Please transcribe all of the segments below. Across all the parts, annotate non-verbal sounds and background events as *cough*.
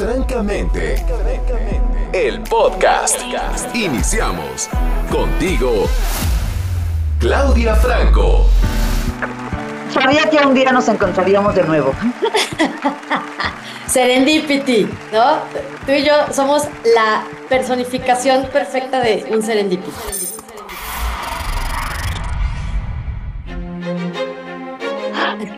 Francamente, el podcast. Iniciamos contigo, Claudia Franco. Sabía que un día nos encontraríamos de nuevo. *laughs* Serendipity, ¿no? Tú y yo somos la personificación perfecta de un serendipity.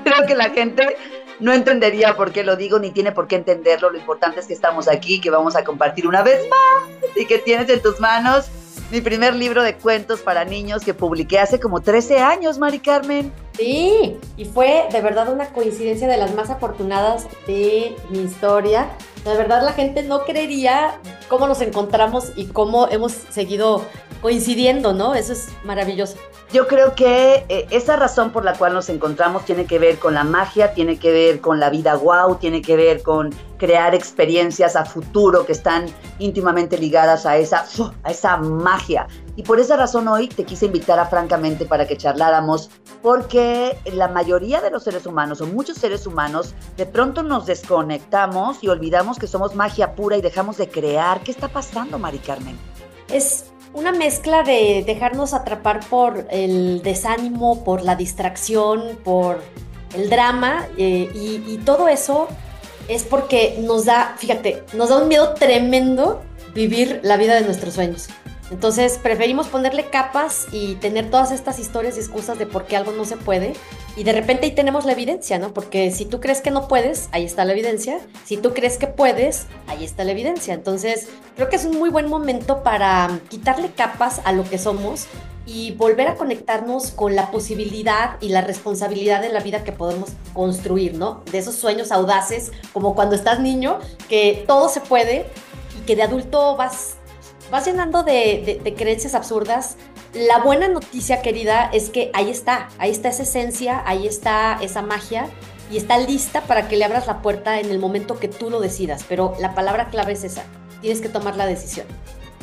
Creo que la gente no entendería por qué lo digo, ni tiene por qué entenderlo. Lo importante es que estamos aquí, que vamos a compartir una vez más y que tienes en tus manos mi primer libro de cuentos para niños que publiqué hace como 13 años, Mari Carmen. Sí, y fue de verdad una coincidencia de las más afortunadas de mi historia. De verdad la gente no creería cómo nos encontramos y cómo hemos seguido coincidiendo, ¿no? Eso es maravilloso. Yo creo que eh, esa razón por la cual nos encontramos tiene que ver con la magia, tiene que ver con la vida wow, tiene que ver con crear experiencias a futuro que están íntimamente ligadas a esa, a esa magia. Y por esa razón hoy te quise invitar a Francamente para que charláramos, porque la mayoría de los seres humanos, o muchos seres humanos, de pronto nos desconectamos y olvidamos que somos magia pura y dejamos de crear. ¿Qué está pasando, Mari Carmen? Es una mezcla de dejarnos atrapar por el desánimo, por la distracción, por el drama eh, y, todo eso es porque nos da, fíjate, nos da un miedo tremendo vivir la vida de nuestros sueños. Entonces preferimos ponerle capas y tener todas estas historias y excusas de por qué algo no se puede. Y de repente ahí tenemos la evidencia, ¿no? Porque si tú crees que no puedes, ahí está la evidencia. Si tú crees que puedes, ahí está la evidencia. Entonces creo que es un muy buen momento para quitarle capas a lo que somos y volver a conectarnos con la posibilidad y la responsabilidad de la vida que podemos construir, ¿no? De esos sueños audaces, como cuando estás niño, que todo se puede y que de adulto vas vas llenando de, creencias absurdas. La buena noticia, querida, es que ahí está, ahí está esa esencia, ahí está esa magia y está lista para que le abras la puerta en el momento que tú lo decidas. Pero la palabra clave es esa, tienes que tomar la decisión.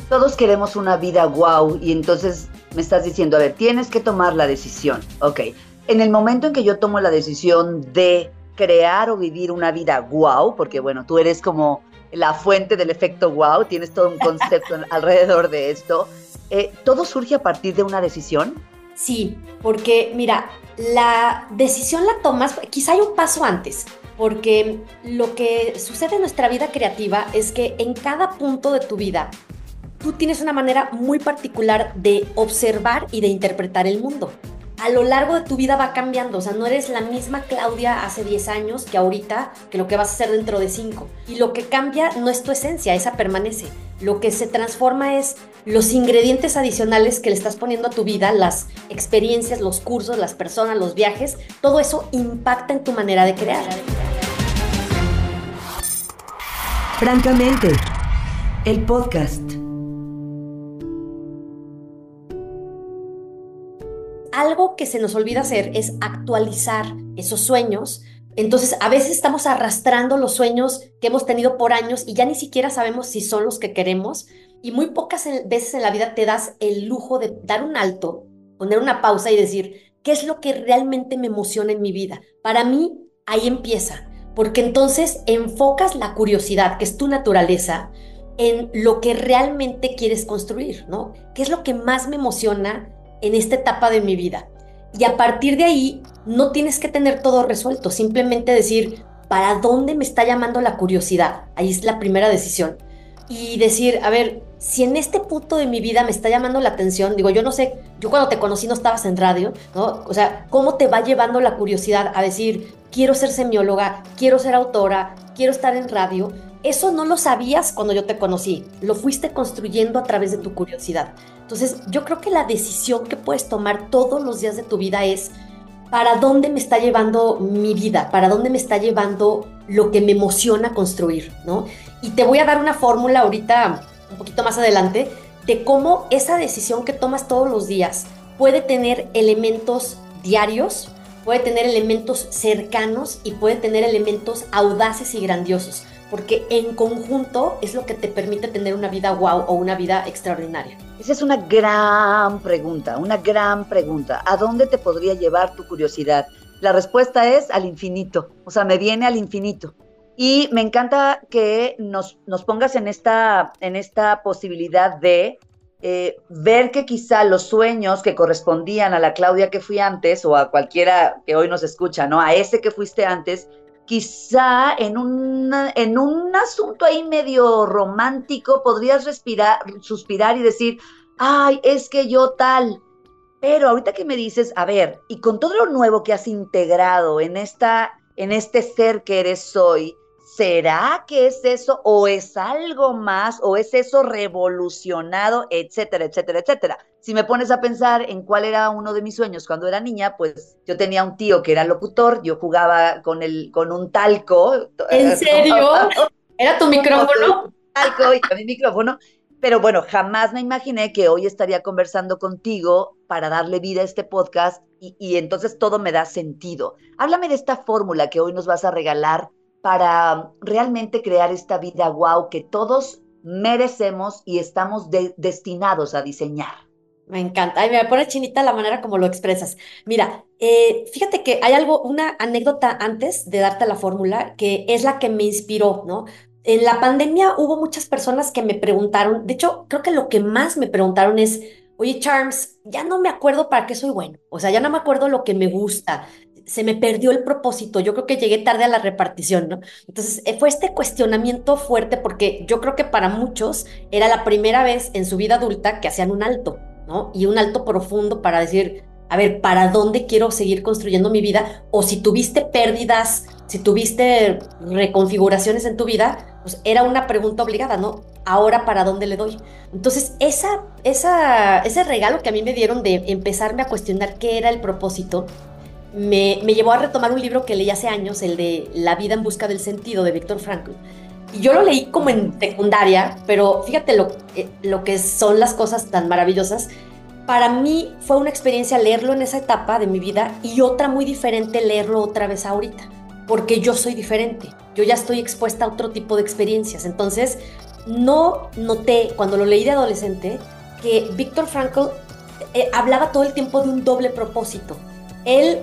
Todos queremos una vida wow y entonces me estás diciendo, a ver, tienes que tomar la decisión. Ok, en el momento en que yo tomo la decisión de crear o vivir una vida wow, porque bueno, tú eres como la fuente del efecto wow, tienes todo un *laughs* concepto alrededor de esto. Eh, ¿Todo surge a partir de una decisión? Sí, porque mira, la decisión la tomas, quizá hay un paso antes, porque lo que sucede en nuestra vida creativa es que en cada punto de tu vida tú tienes una manera muy particular de observar y de interpretar el mundo a lo largo de tu vida va cambiando. O sea, no eres la misma Claudia hace 10 años que ahorita, que lo que vas a hacer dentro de 5. Y lo que cambia no es tu esencia, esa permanece. Lo que se transforma es los ingredientes adicionales que le estás poniendo a tu vida, las experiencias, los cursos, las personas, los viajes. Todo eso impacta en tu manera de crear. Francamente, el podcast. Algo que se nos olvida hacer es actualizar esos sueños. Entonces, a veces estamos arrastrando los sueños que hemos tenido por años y ya ni siquiera sabemos si son los que queremos. Y muy pocas veces en la vida te das el lujo de dar un alto, poner una pausa y decir, ¿qué es lo que realmente me emociona en mi vida? Para mí, ahí empieza, porque entonces enfocas la curiosidad, que es tu naturaleza, en lo que realmente quieres construir, ¿no? ¿Qué es lo que más me emociona en esta etapa de mi vida. Y a partir de ahí, no tienes que tener todo resuelto, simplemente decir, ¿para dónde me está llamando la curiosidad? Ahí es la primera decisión. Y decir, a ver, si en este punto de mi vida me está llamando la atención, digo, yo no sé, yo cuando te conocí no estabas en radio, ¿no? O sea, ¿cómo te va llevando la curiosidad a decir, quiero ser semióloga, quiero ser autora, quiero estar en radio? Eso no lo sabías cuando yo te conocí, lo fuiste construyendo a través de tu curiosidad. Entonces, yo creo que la decisión que puedes tomar todos los días de tu vida es para dónde me está llevando mi vida, para dónde me está llevando lo que me emociona construir, ¿no? Y te voy a dar una fórmula ahorita, un poquito más adelante, de cómo esa decisión que tomas todos los días puede tener elementos diarios, puede tener elementos cercanos y puede tener elementos audaces y grandiosos porque en conjunto es lo que te permite tener una vida wow o una vida extraordinaria. Esa es una gran pregunta, una gran pregunta. ¿A dónde te podría llevar tu curiosidad? La respuesta es al infinito, o sea, me viene al infinito. Y me encanta que nos, nos pongas en esta, en esta posibilidad de eh, ver que quizá los sueños que correspondían a la Claudia que fui antes o a cualquiera que hoy nos escucha, ¿no? A ese que fuiste antes, quizá en, en un asunto ahí medio romántico podrías respirar, suspirar y decir, ay, es que yo tal. Pero ahorita que me dices, a ver, y con todo lo nuevo que has integrado en, esta, en este ser que eres hoy, ¿será que es eso o es algo más o es eso revolucionado, etcétera, etcétera, etcétera? Si me pones a pensar en cuál era uno de mis sueños cuando era niña, pues yo tenía un tío que era locutor, yo jugaba con el con un talco. ¿En *laughs* serio? ¿Era tu micrófono? Talco y mi micrófono. Pero bueno, jamás me imaginé que hoy estaría conversando contigo para darle vida a este podcast y, y entonces todo me da sentido. Háblame de esta fórmula que hoy nos vas a regalar para realmente crear esta vida wow que todos merecemos y estamos destinados a diseñar. Me encanta. Ay, me pone chinita la manera como lo expresas. Mira, eh, fíjate que hay algo, una anécdota antes de darte la fórmula que es la que me inspiró, ¿no? En la pandemia hubo muchas personas que me preguntaron, de hecho, creo que lo que más me preguntaron es, oye, Charms, ya no me acuerdo para qué soy bueno, o sea, ya no me acuerdo lo que me gusta, se me perdió el propósito, yo creo que llegué tarde a la repartición, ¿no? Entonces eh, fue este cuestionamiento fuerte porque yo creo que para muchos era la primera vez en su vida adulta que hacían un alto, Y un alto profundo para decir, a ver, ¿para dónde quiero seguir construyendo mi vida? O si tuviste pérdidas, si tuviste reconfiguraciones en tu vida, pues era una pregunta obligada, ¿no? Ahora, ¿para dónde le doy? Entonces, esa, esa, ese regalo que a mí me dieron de empezarme a cuestionar qué era el propósito, me, llevó a retomar un libro que leí hace años, el de La vida en busca del sentido de Víctor Frankl. Y yo lo leí como en secundaria, pero fíjate lo, eh, lo que son las cosas tan maravillosas. Para mí fue una experiencia leerlo en esa etapa de mi vida y otra muy diferente leerlo otra vez ahorita, porque yo soy diferente, yo ya estoy expuesta a otro tipo de experiencias. Entonces, no noté cuando lo leí de adolescente que Víctor Frankl eh, hablaba todo el tiempo de un doble propósito. Él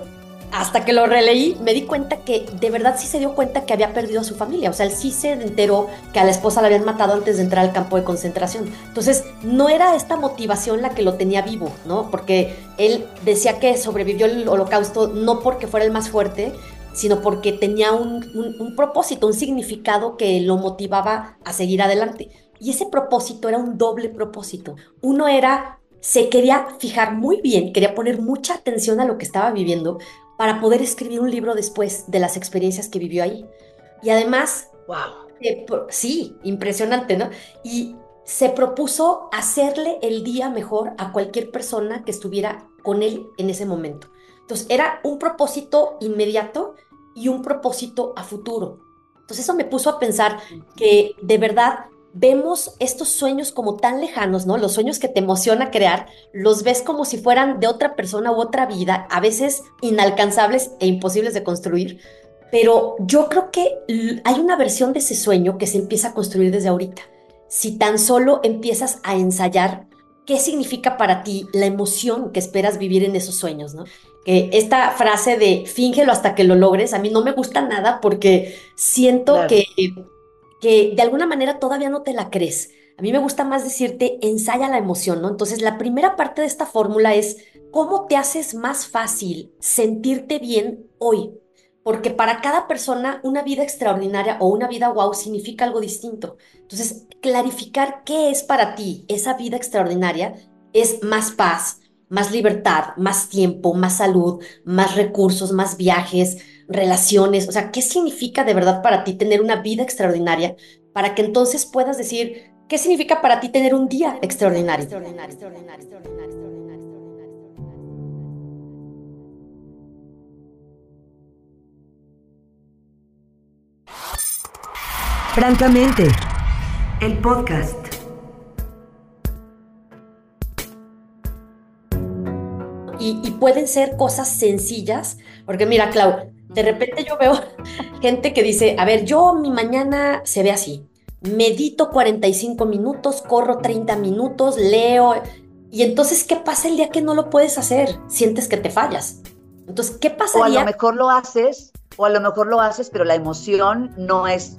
hasta que lo releí, me di cuenta que de verdad sí se dio cuenta que había perdido a su familia. O sea, él sí se enteró que a la esposa la habían matado antes de entrar al campo de concentración. Entonces, no era esta motivación la que lo tenía vivo, ¿no? Porque él decía que sobrevivió el holocausto no porque fuera el más fuerte, sino porque tenía un, un propósito, un significado que lo motivaba a seguir adelante. Y ese propósito era un doble propósito. Uno era se quería fijar muy bien, quería poner mucha atención a lo que estaba viviendo, para poder escribir un libro después de las experiencias que vivió ahí. Y además, wow. sí, impresionante, ¿no? Y se propuso hacerle el día mejor a cualquier persona que estuviera con él en ese momento. Entonces, era un propósito inmediato y un propósito a futuro. Entonces, eso me puso a pensar que de verdad vemos estos sueños como tan lejanos, ¿no? Los sueños que te emociona crear, los ves como si fueran de otra persona u otra vida, a veces inalcanzables e imposibles de construir. Pero yo creo que hay una versión de ese sueño que se empieza a construir desde ahorita. Si tan solo empiezas a ensayar qué significa para ti la emoción que esperas vivir en esos sueños, ¿no? Que esta frase de fíngelo hasta que lo logres, a mí no me gusta nada porque siento que que de alguna manera todavía no te la crees. A mí me gusta más decirte, ensaya la emoción, ¿no? Entonces, la primera parte de esta fórmula es cómo te haces más fácil sentirte bien hoy. Porque para cada persona una vida extraordinaria o una vida wow significa algo distinto. Entonces, clarificar qué es para ti esa vida extraordinaria es más paz, más libertad, más tiempo, más salud, más recursos, más viajes, relaciones, o sea, ¿qué significa de verdad para ti tener una vida extraordinaria? Para que entonces puedas decir, ¿qué significa para ti tener un día extraordinario? Francamente, el podcast. Y, y, pueden ser cosas sencillas, porque mira, Clau, de repente yo veo *laughs* gente que dice, a ver, yo mi mañana se ve así. Medito 45 minutos, corro 30 minutos, leo. Y entonces, ¿qué pasa el día que no lo puedes hacer? Sientes que te fallas. Entonces, ¿qué pasaría? O a lo mejor lo haces, o a lo mejor lo haces, pero la emoción no es,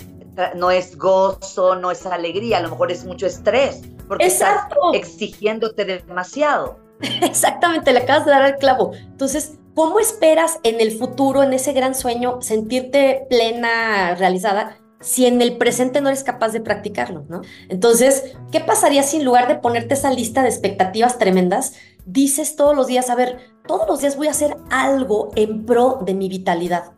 no es gozo, no es alegría, a lo mejor es mucho estrés, porque Exacto. estás exigiéndote demasiado. *laughs* Exactamente, le acabas de dar al clavo. Entonces, ¿cómo esperas en el futuro, en ese gran sueño, sentirte plena, realizada, si en el presente no eres capaz de practicarlo. Entonces, ¿qué pasaría si en lugar de ponerte esa lista de expectativas tremendas, dices todos los días, a ver, todos los días voy a hacer algo en pro de mi vitalidad?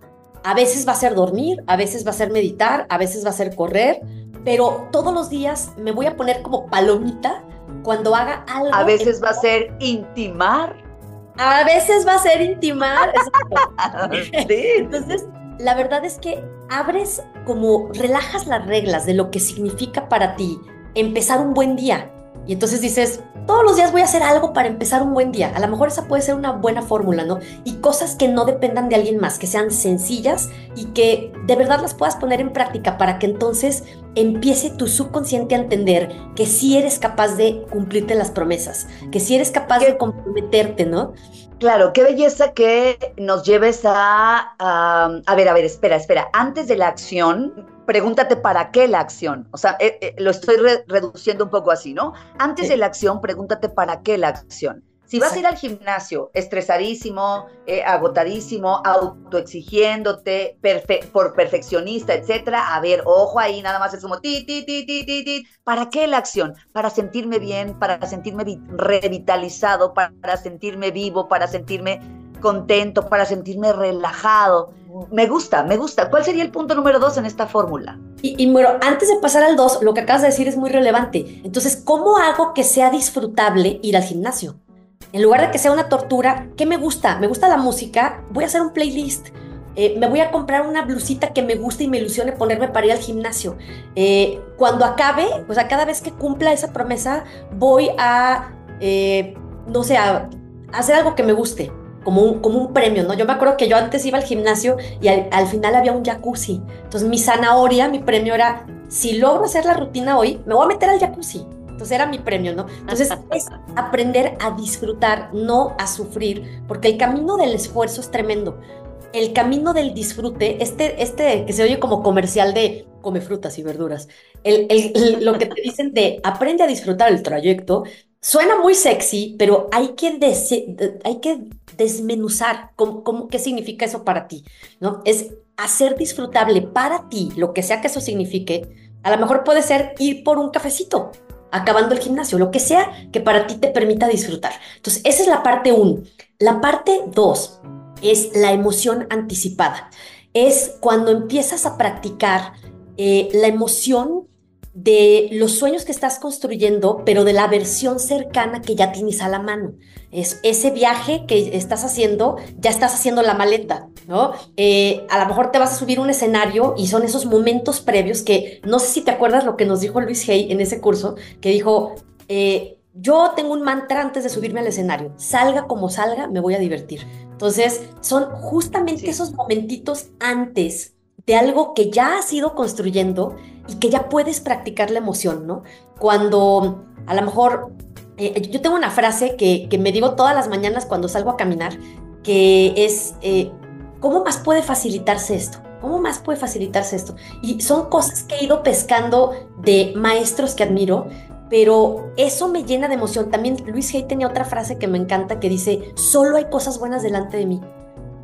A veces va a ser dormir, a veces va a ser meditar, a veces va a ser correr, pero todos los días me voy a poner como palomita cuando haga algo. A veces va a ser intimar. A veces va a ser intimar. *laughs* sí. Entonces, la verdad es que abres como relajas las reglas de lo que significa para ti empezar un buen día. Y entonces dices, todos los días voy a hacer algo para empezar un buen día. A lo mejor esa puede ser una buena fórmula, ¿no? Y cosas que no dependan de alguien más, que sean sencillas y que de verdad las puedas poner en práctica para que entonces empiece tu subconsciente a entender que sí eres capaz de cumplirte las promesas, que sí eres capaz de comprometerte, ¿no? Claro, qué belleza que nos lleves a, a, a ver, a ver, espera, espera, antes de la acción, pregúntate para qué la acción. O sea, eh, eh, lo estoy re reduciendo un poco así, ¿no? Antes sí. de la acción, pregúntate para qué la acción. Si vas a ir al gimnasio estresadísimo, eh, agotadísimo, autoexigiéndote, perfe por perfeccionista, etcétera, a ver, ojo ahí, nada más es como ti, ti, ti, ti, ti, ti. ¿Para qué la acción? Para sentirme bien, para sentirme revitalizado, para, para sentirme vivo, para sentirme contento, para sentirme relajado. Me gusta, me gusta. ¿Cuál sería el punto número dos en esta fórmula? Y, y, bueno, antes de pasar al dos, lo que acabas de decir es muy relevante. Entonces, ¿cómo hago que sea disfrutable ir al gimnasio? En lugar de que sea una tortura, ¿qué me gusta? Me gusta la música, voy a hacer un playlist. Eh, me voy a comprar una blusita que me guste y me ilusione ponerme para ir al gimnasio. Eh, cuando acabe, o sea, cada vez que cumpla esa promesa, voy a, eh, no sé, a hacer algo que me guste como un, como un premio, ¿no? Yo me acuerdo que yo antes iba al gimnasio y al, al, final había un jacuzzi. Entonces mi zanahoria, mi premio era, si logro hacer la rutina hoy, me voy a meter al jacuzzi. Entonces era mi premio, ¿no? Entonces es aprender a disfrutar, no a sufrir, porque el camino del esfuerzo es tremendo. El camino del disfrute, este, este que se oye como comercial de come frutas y verduras, el, el, el, lo que te dicen de aprende a disfrutar el trayecto, suena muy sexy, pero hay que, hay que desmenuzar cómo, cómo, qué significa eso para ti, ¿no? Es hacer disfrutable para ti lo que sea que eso signifique. A lo mejor puede ser ir por un cafecito, acabando el gimnasio, lo que sea que para ti te permita disfrutar. Entonces, esa es la parte uno. La parte dos es la emoción anticipada. Es cuando empiezas a practicar eh, la emoción de los sueños que estás construyendo, pero de la versión cercana que ya tienes a la mano. Es ese viaje que estás haciendo, ya estás haciendo la maleta, ¿no? Eh, a lo mejor te vas a subir un escenario y son esos momentos previos que, no sé si te acuerdas lo que nos dijo Luis Hay en ese curso, que dijo, eh, yo tengo un mantra antes de subirme al escenario, salga como salga, me voy a divertir. Entonces, son justamente sí. esos momentitos antes de algo que ya has ido construyendo y que ya puedes practicar la emoción, ¿no? Cuando a lo mejor, eh, yo tengo una frase que, me digo todas las mañanas cuando salgo a caminar, que es, eh, ¿cómo más puede facilitarse esto? ¿Cómo más puede facilitarse esto? Y son cosas que he ido pescando de maestros que admiro, pero eso me llena de emoción. También Luis Hay tenía otra frase que me encanta que dice, solo hay cosas buenas delante de mí.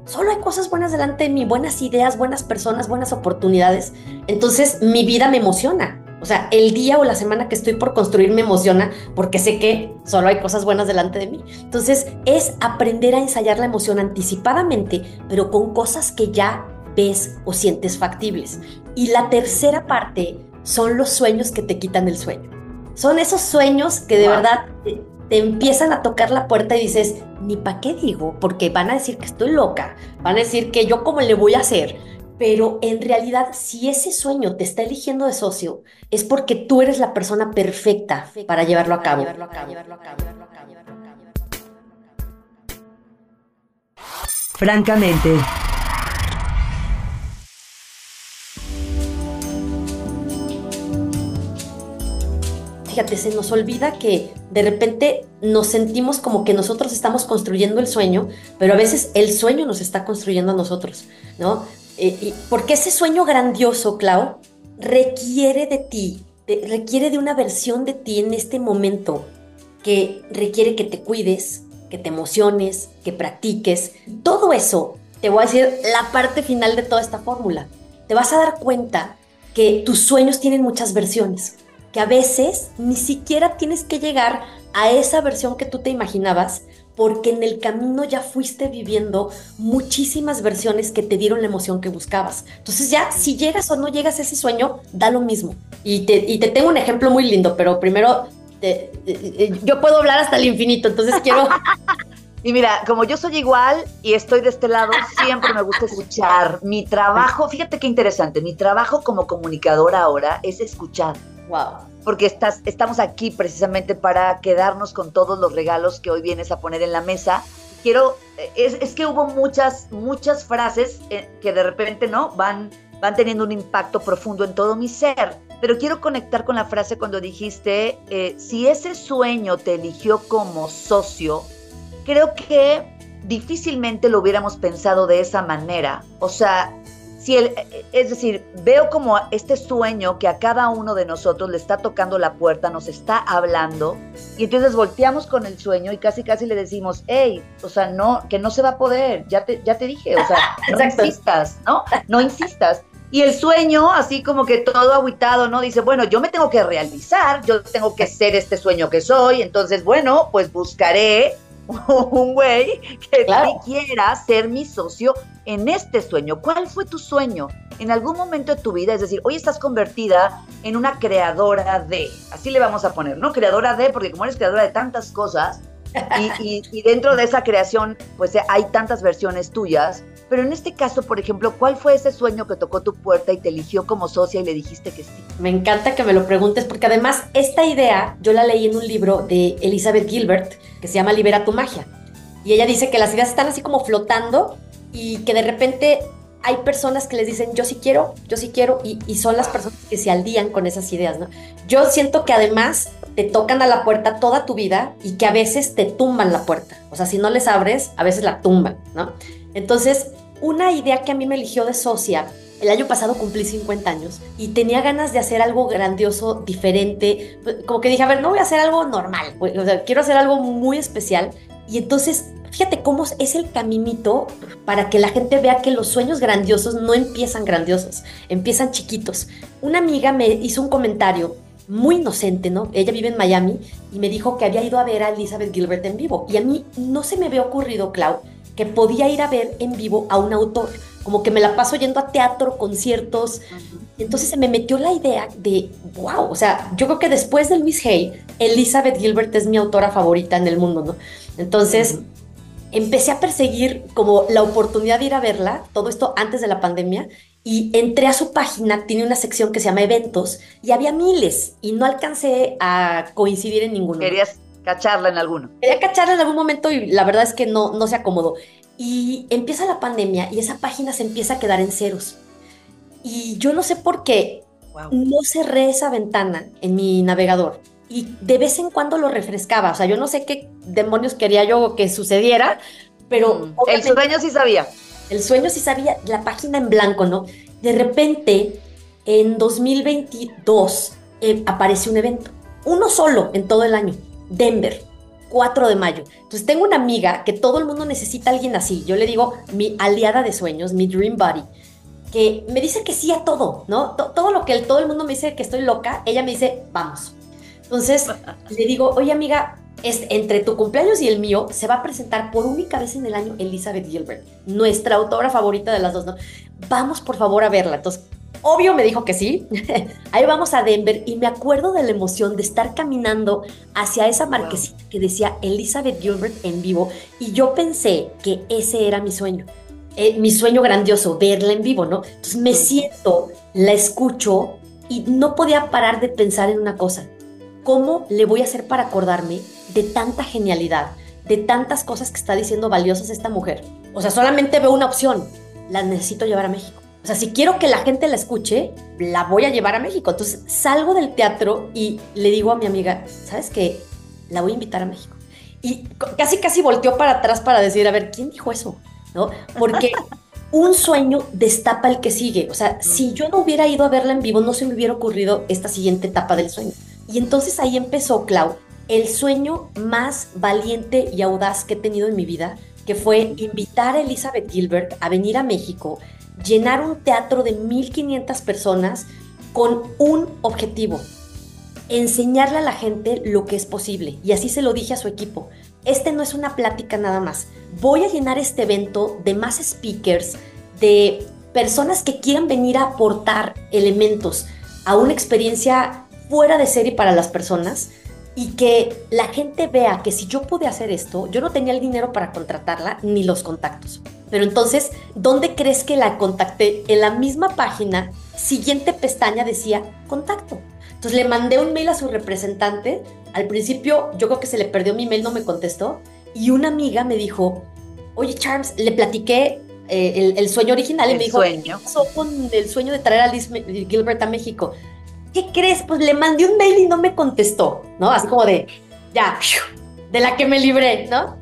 Solo hay cosas buenas delante de mí, buenas ideas, buenas personas, buenas oportunidades. Entonces mi vida me emociona. O sea, el día o la semana que estoy por construir me emociona porque sé que solo hay cosas buenas delante de mí. Entonces es aprender a ensayar la emoción anticipadamente, pero con cosas que ya ves o sientes factibles. Y la tercera parte son los sueños que te quitan el sueño. Son esos sueños que de wow. verdad te, te empiezan a tocar la puerta y dices, ni para qué digo, porque van a decir que estoy loca, van a decir que yo cómo le voy a hacer. Pero en realidad, si ese sueño te está eligiendo de socio, es porque tú eres la persona perfecta para llevarlo a cabo. Francamente. fíjate, se nos olvida que de repente nos sentimos como que nosotros estamos construyendo el sueño, pero a veces el sueño nos está construyendo a nosotros, ¿no? Eh, porque ese sueño grandioso, Clau, requiere de ti, requiere de una versión de ti en este momento que requiere que te cuides, que te emociones, que practiques. Todo eso, te voy a decir la parte final de toda esta fórmula. Te vas a dar cuenta que tus sueños tienen muchas versiones, que a veces ni siquiera tienes que llegar a esa versión que tú te imaginabas, porque en el camino ya fuiste viviendo muchísimas versiones que te dieron la emoción que buscabas. Entonces ya, si llegas o no llegas a ese sueño, da lo mismo. Y te, y te tengo un ejemplo muy lindo, pero primero, yo puedo hablar hasta el infinito, entonces quiero... *laughs* Y mira, como yo soy igual y estoy de este lado, siempre me gusta escuchar. Mi trabajo, fíjate qué interesante, mi trabajo como comunicadora ahora es escuchar. Wow porque estás, estamos aquí precisamente para quedarnos con todos los regalos que hoy vienes a poner en la mesa. Quiero, es, que hubo muchas, muchas frases eh, que de repente, ¿no? Van, van teniendo un impacto profundo en todo mi ser. Pero quiero conectar con la frase cuando dijiste, eh, si ese sueño te eligió como socio, creo que difícilmente lo hubiéramos pensado de esa manera. O sea, es decir, veo como este sueño que a cada uno de nosotros le está tocando la puerta, nos está hablando, y entonces volteamos con el sueño y casi casi le decimos, hey, o sea, no, que no se va a poder, ya te, ya te dije, o sea, *laughs* no insistas, ¿no? No insistas. Y el sueño, así como que todo aguitado, ¿no? Dice, bueno, yo me tengo que realizar, yo tengo que ser este sueño que soy, entonces, bueno, pues buscaré *laughs* un güey que quiera ser mi socio en este sueño. ¿Cuál fue tu sueño en algún momento de tu vida? Es decir, hoy estás convertida en una creadora de, así le vamos a poner, ¿no? Creadora de, porque como eres creadora de tantas cosas, y, dentro de esa creación, pues hay tantas versiones tuyas. Pero en este caso, por ejemplo, ¿cuál fue ese sueño que tocó tu puerta y te eligió como socia y le dijiste que sí? Me encanta que me lo preguntes porque además esta idea yo la leí en un libro de Elizabeth Gilbert que se llama Libera tu magia. Y ella dice que las ideas están así como flotando y que de repente hay personas que les dicen yo sí quiero, yo sí quiero y, son las personas que se aldían con esas ideas, ¿no? Yo siento que además te tocan a la puerta toda tu vida y que a veces te tumban la puerta. O sea, si no les abres, a veces la tumban, ¿no? Entonces, una idea que a mí me eligió de socia, el año pasado cumplí 50 años y tenía ganas de hacer algo grandioso, diferente, como que dije, a ver, no voy a hacer algo normal, quiero hacer algo muy especial. Y entonces, fíjate cómo es el caminito para que la gente vea que los sueños grandiosos no empiezan grandiosos, empiezan chiquitos. Una amiga me hizo un comentario muy inocente, ¿no? Ella vive en Miami y me dijo que había ido a ver a Elizabeth Gilbert en vivo. Y a mí no se me había ocurrido, Clau, que podía ir a ver en vivo a un autor. Como que me la paso yendo a teatro, conciertos. Entonces se me metió la idea de, wow, o sea, yo creo que después de Luis Hay, Elizabeth Gilbert es mi autora favorita en el mundo, ¿no? Entonces... Empecé a perseguir como la oportunidad de ir a verla, todo esto antes de la pandemia, y entré a su página, tiene una sección que se llama eventos, y había miles, y no alcancé a coincidir en ninguno. ¿Querías cacharla en alguno? Quería cacharla en algún momento y la verdad es que no, no se acomodó. Y empieza la pandemia y esa página se empieza a quedar en ceros. Y yo no sé por qué no cerré esa ventana en mi navegador. Y de vez en cuando lo refrescaba. O sea, yo no sé qué demonios quería yo que sucediera, pero... Mm, el sueño sí sabía. El sueño sí sabía, la página en blanco, ¿no? De repente, en 2022, eh, aparece un evento, uno solo en todo el año, Denver, 4 de mayo. Entonces tengo una amiga que todo el mundo necesita a alguien así. Yo le digo mi aliada de sueños, mi dream buddy, que me dice que sí a todo, ¿no? todo lo que todo el mundo me dice que estoy loca, ella me dice, vamos. Entonces *laughs* le digo, oye amiga, es, entre tu cumpleaños y el mío se va a presentar por única vez en el año Elizabeth Gilbert, nuestra autora favorita de las dos, ¿no? Vamos por favor a verla. Entonces, obvio me dijo que sí. *laughs* Ahí vamos a Denver y me acuerdo de la emoción de estar caminando hacia esa marquesita que decía Elizabeth Gilbert en vivo y yo pensé que ese era mi sueño. Eh, mi sueño grandioso, verla en vivo, ¿no? Entonces me siento, la escucho y no podía parar de pensar en una cosa. ¿Cómo le voy a hacer para acordarme de tanta genialidad, de tantas cosas que está diciendo valiosas esta mujer. O sea, solamente veo una opción, la necesito llevar a México. O sea, si quiero que la gente la escuche, la voy a llevar a México. Entonces salgo del teatro y le digo a mi amiga, ¿sabes qué? La voy a invitar a México. Y casi, casi volteó para atrás para decir, a ver, ¿quién dijo eso? ¿No? Porque *laughs* un sueño destapa el que sigue. O sea, si yo no hubiera ido a verla en vivo, no se me hubiera ocurrido esta siguiente etapa del sueño. Y entonces ahí empezó, Clau, el sueño más valiente y audaz que he tenido en mi vida, que fue invitar a Elizabeth Gilbert a venir a México, llenar un teatro de 1500 personas con un objetivo, enseñarle a la gente lo que es posible. Y así se lo dije a su equipo. Este no es una plática nada más. Voy a llenar este evento de más speakers, de personas que quieran venir a aportar elementos a una experiencia fuera de serie para las personas y que la gente vea que si yo pude hacer esto, yo no tenía el dinero para contratarla ni los contactos. Pero entonces, ¿dónde crees que la contacté? En la misma página, siguiente pestaña decía contacto. Entonces le mandé un mail a su representante. Al principio yo creo que se le perdió mi mail, no me contestó. Y una amiga me dijo, oye Charms, le platiqué eh, el, sueño original y me dijo, sueño. ¿qué pasó con el sueño de traer a Liz Gilbert a México? ¿Qué crees? Pues le mandé un mail y no me contestó, ¿no? Así como de, ya, de la que me libré, ¿no?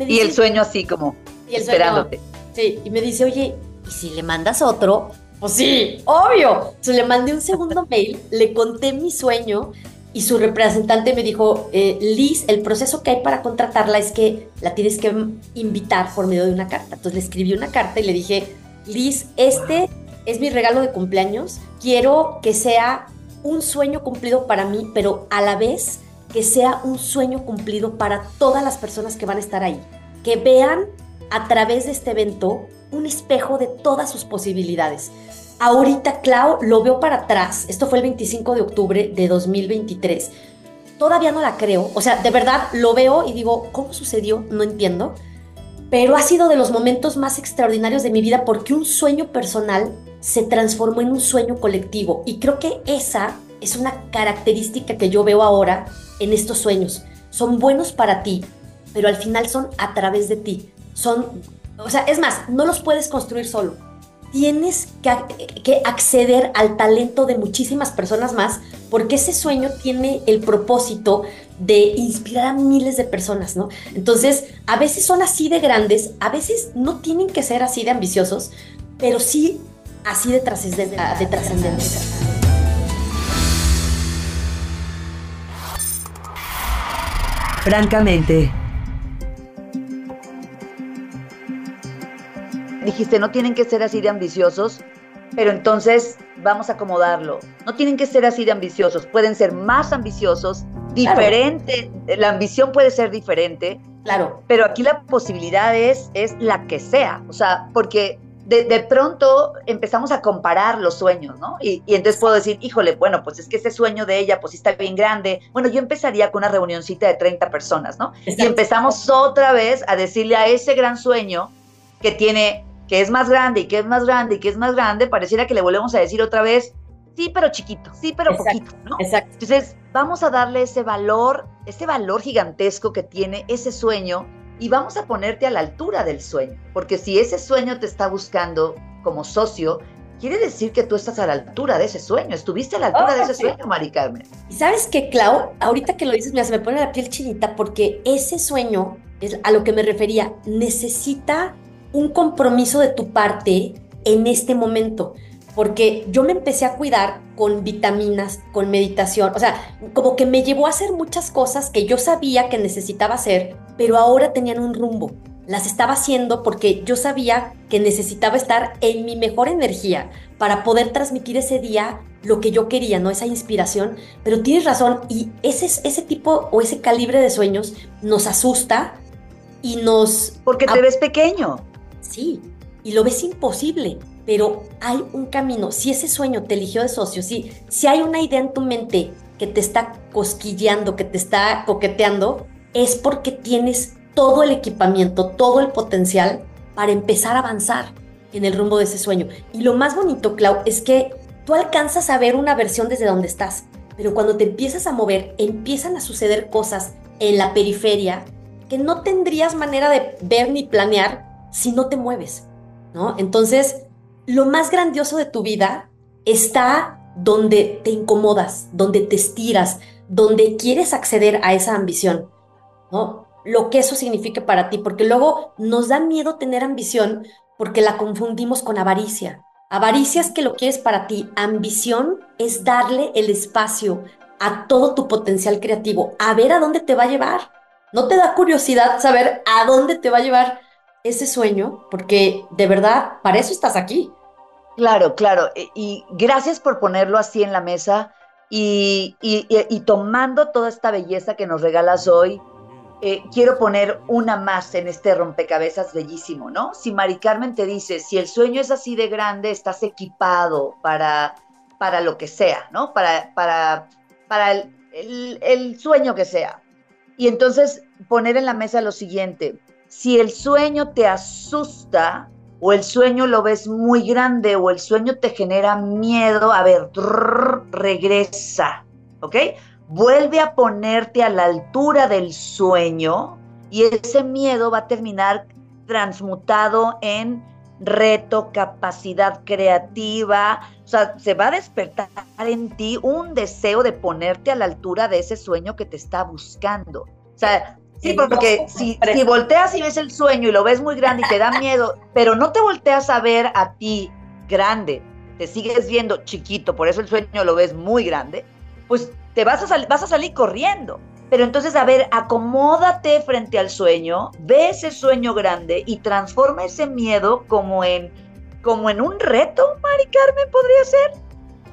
y el sueño así como y esperándote. sí, y me dice, oye, ¿y si le mandas otro? Pues sí, obvio. Entonces le mandé un segundo *laughs* mail, le conté mi sueño y su representante me dijo, eh, Liz, el proceso que hay para contratarla es que la tienes que invitar por medio de una carta. Entonces le escribí una carta y le dije, Liz, este es mi regalo de cumpleaños. Quiero que sea un sueño cumplido para mí, pero a la vez que sea un sueño cumplido para todas las personas que van a estar ahí. Que vean a través de este evento un espejo de todas sus posibilidades. Ahorita, Clau, lo veo para atrás. Esto fue el 25 de octubre de 2023. Todavía no la creo. O sea, de verdad lo veo y digo, ¿cómo sucedió? No entiendo. Pero ha sido de los momentos más extraordinarios de mi vida porque un sueño personal se transformó en un sueño colectivo. Y creo que esa es una característica que yo veo ahora en estos sueños. Son buenos para ti, pero al final son a través de ti. Son, o sea, es más, no los puedes construir solo tienes que, acceder al talento de muchísimas personas más, porque ese sueño tiene el propósito de inspirar a miles de personas, ¿no? Entonces, a veces son así de grandes, a veces no tienen que ser así de ambiciosos, pero sí así de trascendentes. Francamente. Dijiste, no tienen que ser así de ambiciosos, pero entonces vamos a acomodarlo. No tienen que ser así de ambiciosos, pueden ser más ambiciosos, diferente, la ambición puede ser diferente. Claro. Pero aquí la posibilidad es, es la que sea, o sea, porque de, pronto empezamos a comparar los sueños, ¿no? Y, y, entonces puedo decir, híjole, bueno, pues es que ese sueño de ella, pues sí está bien grande. Bueno, yo empezaría con una reunioncita de 30 personas, ¿no? Y empezamos otra vez a decirle a ese gran sueño que tiene que es más grande y que es más grande y que es más grande, pareciera que le volvemos a decir otra vez, sí, pero chiquito, sí, pero poquito, ¿no? Exacto. Entonces, vamos a darle ese valor, ese valor gigantesco que tiene ese sueño y vamos a ponerte a la altura del sueño, porque si ese sueño te está buscando como socio, quiere decir que tú estás a la altura de ese sueño, estuviste a la altura de ese sueño, Mari Carmen. Y sabes que, Clau, ahorita que lo dices, mira, se me pone la piel chinita porque ese sueño es a lo que me refería, necesita un compromiso de tu parte en este momento, porque yo me empecé a cuidar con vitaminas, con meditación, o sea, como que me llevó a hacer muchas cosas que yo sabía que necesitaba hacer, pero ahora tenían un rumbo. Las estaba haciendo porque yo sabía que necesitaba estar en mi mejor energía para poder transmitir ese día lo que yo quería, ¿no? Esa inspiración. Pero tienes razón, y ese, ese tipo o ese calibre de sueños nos asusta y nos... Porque te ves pequeño sí, y lo ves imposible, pero hay un camino. Si ese sueño te eligió de socio, si, si hay una idea en tu mente que te está cosquilleando, que te está coqueteando, es porque tienes todo el equipamiento, todo el potencial para empezar a avanzar en el rumbo de ese sueño. Y lo más bonito, Clau, es que tú alcanzas a ver una versión desde donde estás, pero cuando te empiezas a mover, empiezan a suceder cosas en la periferia que no tendrías manera de ver ni planear si no te mueves, ¿no? Entonces, lo más grandioso de tu vida está donde te incomodas, donde te estiras, donde quieres acceder a esa ambición, ¿no? Lo que eso signifique para ti, porque luego nos da miedo tener ambición porque la confundimos con avaricia. Avaricia es que lo quieres para ti. Ambición es darle el espacio a todo tu potencial creativo, a ver a dónde te va a llevar. ¿No te da curiosidad saber a dónde te va a llevar ese sueño? Porque de verdad, para eso estás aquí. Claro, claro. Y gracias por ponerlo así en la mesa y, y, tomando toda esta belleza que nos regalas hoy. Eh, quiero poner una más en este rompecabezas bellísimo, ¿no? Si Mari Carmen te dice, si el sueño es así de grande, estás equipado para, para lo que sea, ¿no? Para, para, para el, el sueño que sea. Y entonces poner en la mesa lo siguiente, si el sueño te asusta, o el sueño lo ves muy grande o el sueño te genera miedo, a ver, regresa, ¿ok? Vuelve a ponerte a la altura del sueño y ese miedo va a terminar transmutado en reto, capacidad creativa, o sea, se va a despertar en ti un deseo de ponerte a la altura de ese sueño que te está buscando. O sea, Sí, porque si, si, volteas y ves el sueño y lo ves muy grande y te da *laughs* miedo, pero no te volteas a ver a ti grande, te sigues viendo chiquito, por eso el sueño lo ves muy grande, pues te vas a, vas a salir corriendo. Pero entonces, a ver, acomódate frente al sueño, ve ese sueño grande y transforma ese miedo como en, como en un reto, Mari Carmen, podría ser.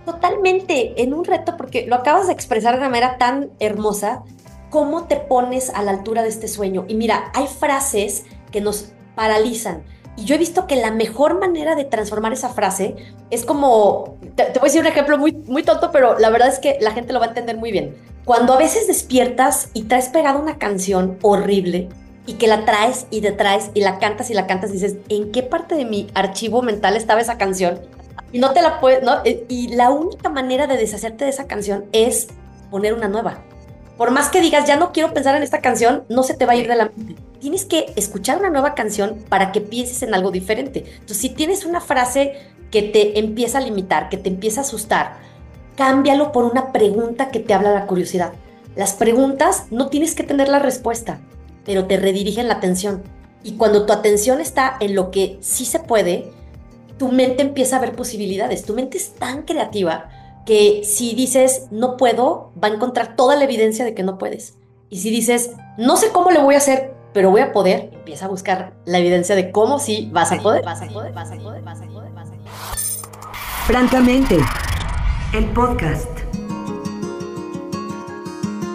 Totalmente, en un reto, porque lo acabas de expresar de una manera tan hermosa cómo te pones a la altura de este sueño. Y mira, hay frases que nos paralizan. Y yo he visto que la mejor manera de transformar esa frase es como, te, voy a decir un ejemplo muy, muy tonto, pero la verdad es que la gente lo va a entender muy bien. Cuando a veces despiertas y traes pegada una canción horrible y que la traes y te y la cantas y la cantas, dices, ¿en qué parte de mi archivo mental estaba esa canción? Y no te la puedes, ¿no? Y la única manera de deshacerte de esa canción es poner una nueva por más que digas, ya no quiero pensar en esta canción, no se te va a ir de la mente. Tienes que escuchar una nueva canción para que pienses en algo diferente. Entonces, si tienes una frase que te empieza a limitar, que te empieza a asustar, cámbialo por una pregunta que te habla la curiosidad. Las preguntas no tienes que tener la respuesta, pero te redirigen la atención. Y cuando tu atención está en lo que sí se puede, tu mente empieza a ver posibilidades. Tu mente es tan creativa que si dices no puedo, va a encontrar toda la evidencia de que no puedes. Y si dices no sé cómo le voy a hacer, pero voy a poder, empieza a buscar la evidencia de cómo sí vas a poder. Vas a poder, vas a poder, vas a poder, vas a poder. Francamente, el podcast.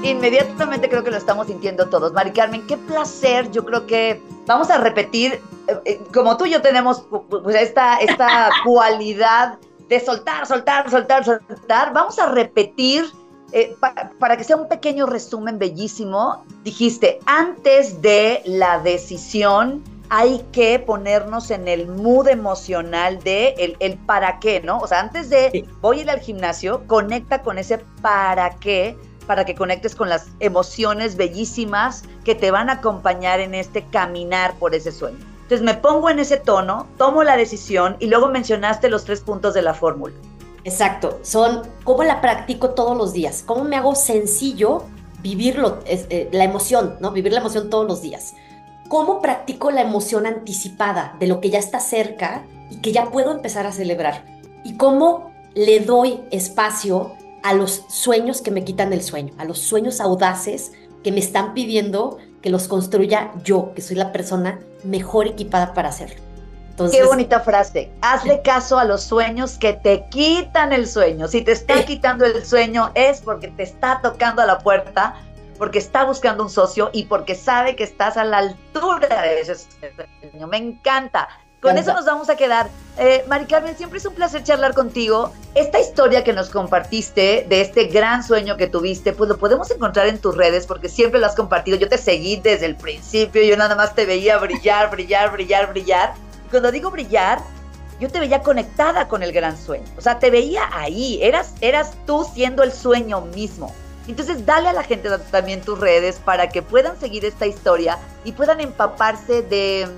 Inmediatamente creo que lo estamos sintiendo todos. Mari Carmen, qué placer. Yo creo que vamos a repetir, eh, eh, como tú y yo tenemos pues, esta, esta *laughs* cualidad de soltar, soltar, soltar, soltar. Vamos a repetir eh, para que sea un pequeño resumen bellísimo. Dijiste, antes de la decisión hay que ponernos en el mood emocional de el, para qué, ¿no? O sea, antes de voy a ir al gimnasio, conecta con ese para qué para que conectes con las emociones bellísimas que te van a acompañar en este caminar por ese sueño. Entonces me pongo en ese tono, tomo la decisión y luego mencionaste los tres puntos de la fórmula. Exacto, son cómo la practico todos los días, cómo me hago sencillo vivirlo, eh, la emoción, ¿no? Vivir la emoción todos los días. ¿Cómo practico la emoción anticipada de lo que ya está cerca y que ya puedo empezar a celebrar? ¿Y cómo le doy espacio a los sueños que me quitan el sueño, a los sueños audaces que me están pidiendo que los construya yo, que soy la persona mejor equipada para hacerlo. Qué bonita frase. Hazle caso a los sueños que te quitan el sueño. Si te está quitando el sueño es porque te está tocando a la puerta, porque está buscando un socio y porque sabe que estás a la altura de ese sueño. Me encanta. Con eso nos vamos a quedar. Eh, Mari Carmen, siempre es un placer charlar contigo. Esta historia que nos compartiste de este gran sueño que tuviste, pues lo podemos encontrar en tus redes porque siempre lo has compartido. Yo te seguí desde el principio, yo nada más te veía brillar, *laughs* brillar, brillar, brillar. cuando digo brillar, yo te veía conectada con el gran sueño. O sea, te veía ahí, eras, eras tú siendo el sueño mismo. Entonces, dale a la gente también tus redes para que puedan seguir esta historia y puedan empaparse de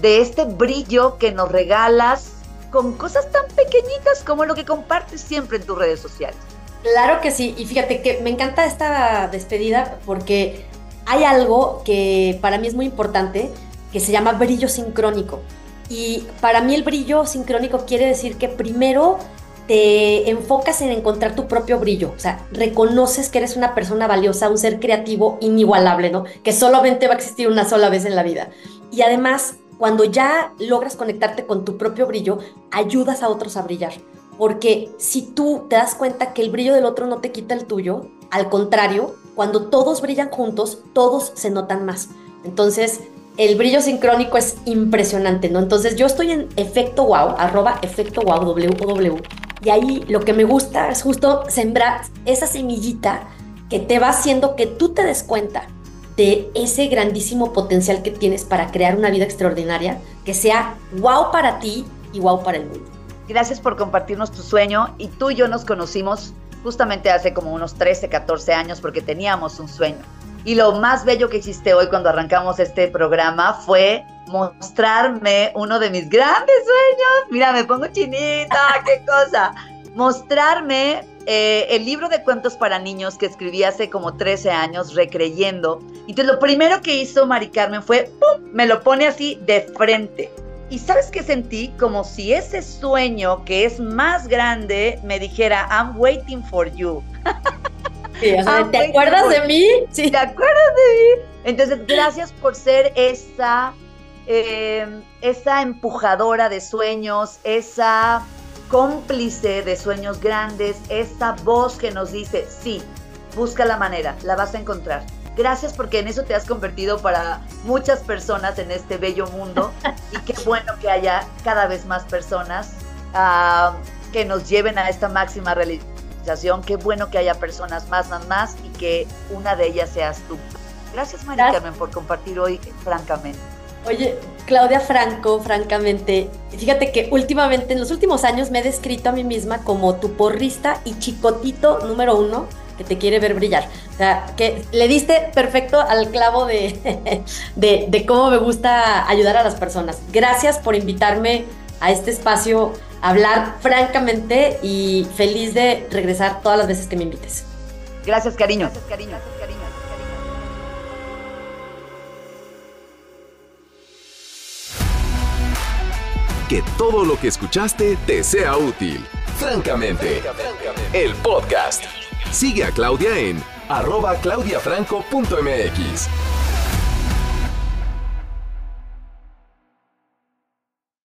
de este brillo que nos regalas con cosas tan pequeñitas como lo que compartes siempre en tus redes sociales. Claro que sí, y fíjate que me encanta esta despedida porque hay algo que para mí es muy importante que se llama brillo sincrónico. Y para mí el brillo sincrónico quiere decir que primero te enfocas en encontrar tu propio brillo, o sea, reconoces que eres una persona valiosa, un ser creativo inigualable, ¿no? Que solamente va a existir una sola vez en la vida. Y además, cuando ya logras conectarte con tu propio brillo, ayudas a otros a brillar. Porque si tú te das cuenta que el brillo del otro no te quita el tuyo, al contrario, cuando todos brillan juntos, todos se notan más. Entonces, el brillo sincrónico es impresionante, ¿no? Entonces, yo estoy en efecto wow, arroba efecto wow, www. Y ahí lo que me gusta es justo sembrar esa semillita que te va haciendo que tú te des cuenta de ese grandísimo potencial que tienes para crear una vida extraordinaria que sea wow para ti y wow para el mundo. Gracias por compartirnos tu sueño y tú y yo nos conocimos justamente hace como unos 13, 14 años porque teníamos un sueño. Y lo más bello que hiciste hoy cuando arrancamos este programa fue mostrarme uno de mis grandes sueños. Mira, me pongo chinita, qué cosa. Mostrarme eh, el libro de cuentos para niños que escribí hace como 13 años, recreyendo. Y entonces lo primero que hizo Mari Carmen fue, ¡pum!, me lo pone así de frente. Y sabes qué sentí? Como si ese sueño que es más grande me dijera, I'm waiting for you. *laughs* ¿Te acuerdas de mí? Sí. ¿Te acuerdas de mí? Entonces, *laughs* gracias por ser esa, eh, esa empujadora de sueños, esa cómplice de sueños grandes, esa voz que nos dice, sí, busca la manera, la vas a encontrar. Gracias porque en eso te has convertido para muchas personas en este bello mundo *laughs* y qué bueno que haya cada vez más personas ah, que nos lleven a esta máxima realización. Qué bueno que haya personas más, más, más y que una de ellas seas tú. Gracias María Carmen por compartir hoy francamente. Oye, Claudia Franco, francamente, fíjate que últimamente, en los últimos años, me he descrito a mí misma como tu porrista y chicotito número uno que te quiere ver brillar. O sea, que le diste perfecto al clavo de, *laughs* de, cómo me gusta ayudar a las personas. Gracias por invitarme a este espacio a hablar francamente y feliz de regresar todas las veces que me invites. Gracias, cariño. Gracias, cariño. Gracias, cariño. Que todo lo que escuchaste te sea útil. Francamente, el podcast. Sigue a Claudia en arroba claudiafranco.mx.